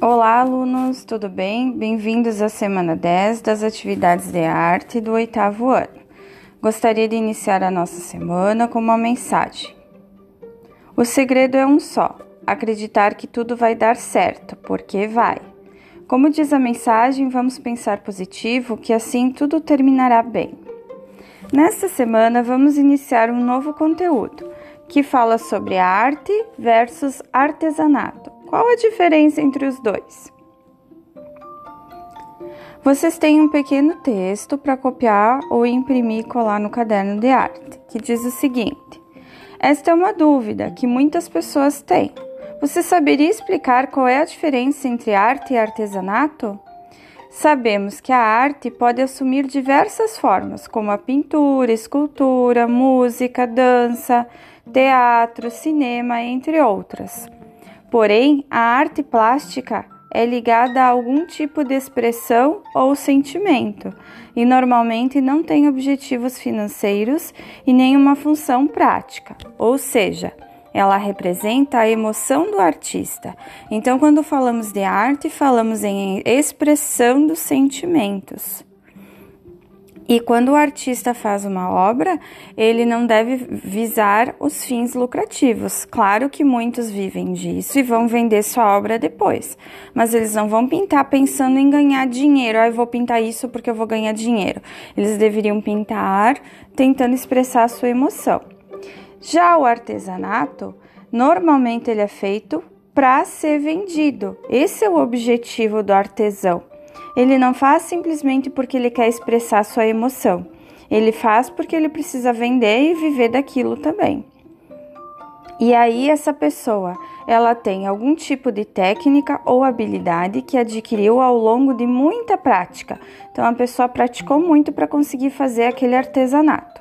Olá, alunos, tudo bem? Bem-vindos à semana 10 das atividades de arte do oitavo ano. Gostaria de iniciar a nossa semana com uma mensagem. O segredo é um só: acreditar que tudo vai dar certo, porque vai. Como diz a mensagem, vamos pensar positivo, que assim tudo terminará bem. Nesta semana, vamos iniciar um novo conteúdo que fala sobre arte versus artesanato. Qual a diferença entre os dois? Vocês têm um pequeno texto para copiar ou imprimir e colar no caderno de arte, que diz o seguinte: Esta é uma dúvida que muitas pessoas têm. Você saberia explicar qual é a diferença entre arte e artesanato? Sabemos que a arte pode assumir diversas formas, como a pintura, escultura, música, dança, teatro, cinema, entre outras. Porém, a arte plástica é ligada a algum tipo de expressão ou sentimento e normalmente não tem objetivos financeiros e nenhuma função prática, ou seja, ela representa a emoção do artista. Então, quando falamos de arte, falamos em expressão dos sentimentos. E quando o artista faz uma obra, ele não deve visar os fins lucrativos. Claro que muitos vivem disso e vão vender sua obra depois, mas eles não vão pintar pensando em ganhar dinheiro. Ah, eu vou pintar isso porque eu vou ganhar dinheiro. Eles deveriam pintar tentando expressar a sua emoção. Já o artesanato, normalmente ele é feito para ser vendido. Esse é o objetivo do artesão. Ele não faz simplesmente porque ele quer expressar sua emoção. Ele faz porque ele precisa vender e viver daquilo também. E aí essa pessoa, ela tem algum tipo de técnica ou habilidade que adquiriu ao longo de muita prática. Então a pessoa praticou muito para conseguir fazer aquele artesanato.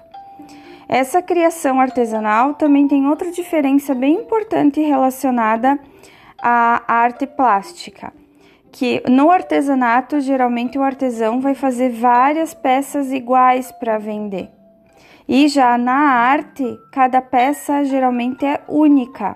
Essa criação artesanal também tem outra diferença bem importante relacionada à arte plástica que no artesanato, geralmente o artesão vai fazer várias peças iguais para vender. E já na arte, cada peça geralmente é única.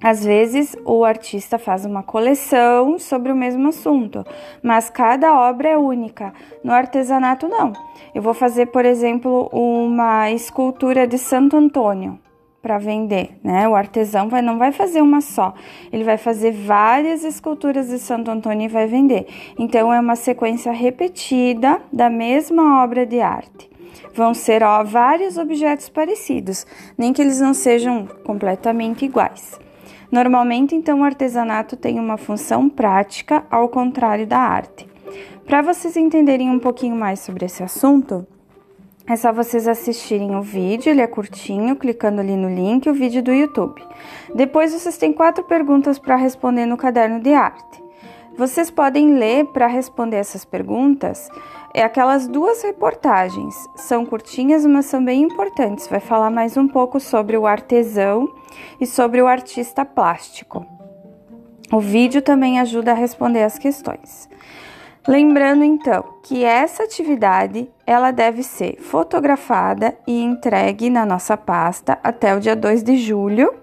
Às vezes, o artista faz uma coleção sobre o mesmo assunto, mas cada obra é única. No artesanato, não. Eu vou fazer, por exemplo, uma escultura de Santo Antônio para vender, né? O artesão vai, não vai fazer uma só, ele vai fazer várias esculturas de Santo Antônio e vai vender. Então é uma sequência repetida da mesma obra de arte. Vão ser ó, vários objetos parecidos, nem que eles não sejam completamente iguais. Normalmente, então, o artesanato tem uma função prática, ao contrário da arte. Para vocês entenderem um pouquinho mais sobre esse assunto, é só vocês assistirem o vídeo, ele é curtinho, clicando ali no link, o vídeo do YouTube. Depois vocês têm quatro perguntas para responder no caderno de arte. Vocês podem ler para responder essas perguntas é aquelas duas reportagens. São curtinhas, mas são bem importantes. Vai falar mais um pouco sobre o artesão e sobre o artista plástico. O vídeo também ajuda a responder as questões. Lembrando então que essa atividade ela deve ser fotografada e entregue na nossa pasta até o dia 2 de julho.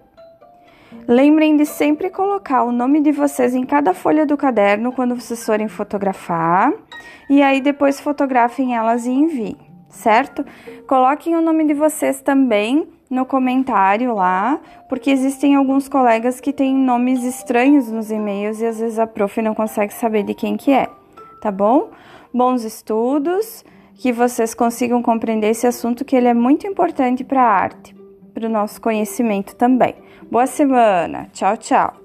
Lembrem de sempre colocar o nome de vocês em cada folha do caderno quando vocês forem fotografar e aí depois fotografem elas e enviem, certo? Coloquem o nome de vocês também no comentário lá, porque existem alguns colegas que têm nomes estranhos nos e-mails e às vezes a prof não consegue saber de quem que é tá bom? Bons estudos, que vocês consigam compreender esse assunto que ele é muito importante para a arte, para o nosso conhecimento também. Boa semana. Tchau, tchau.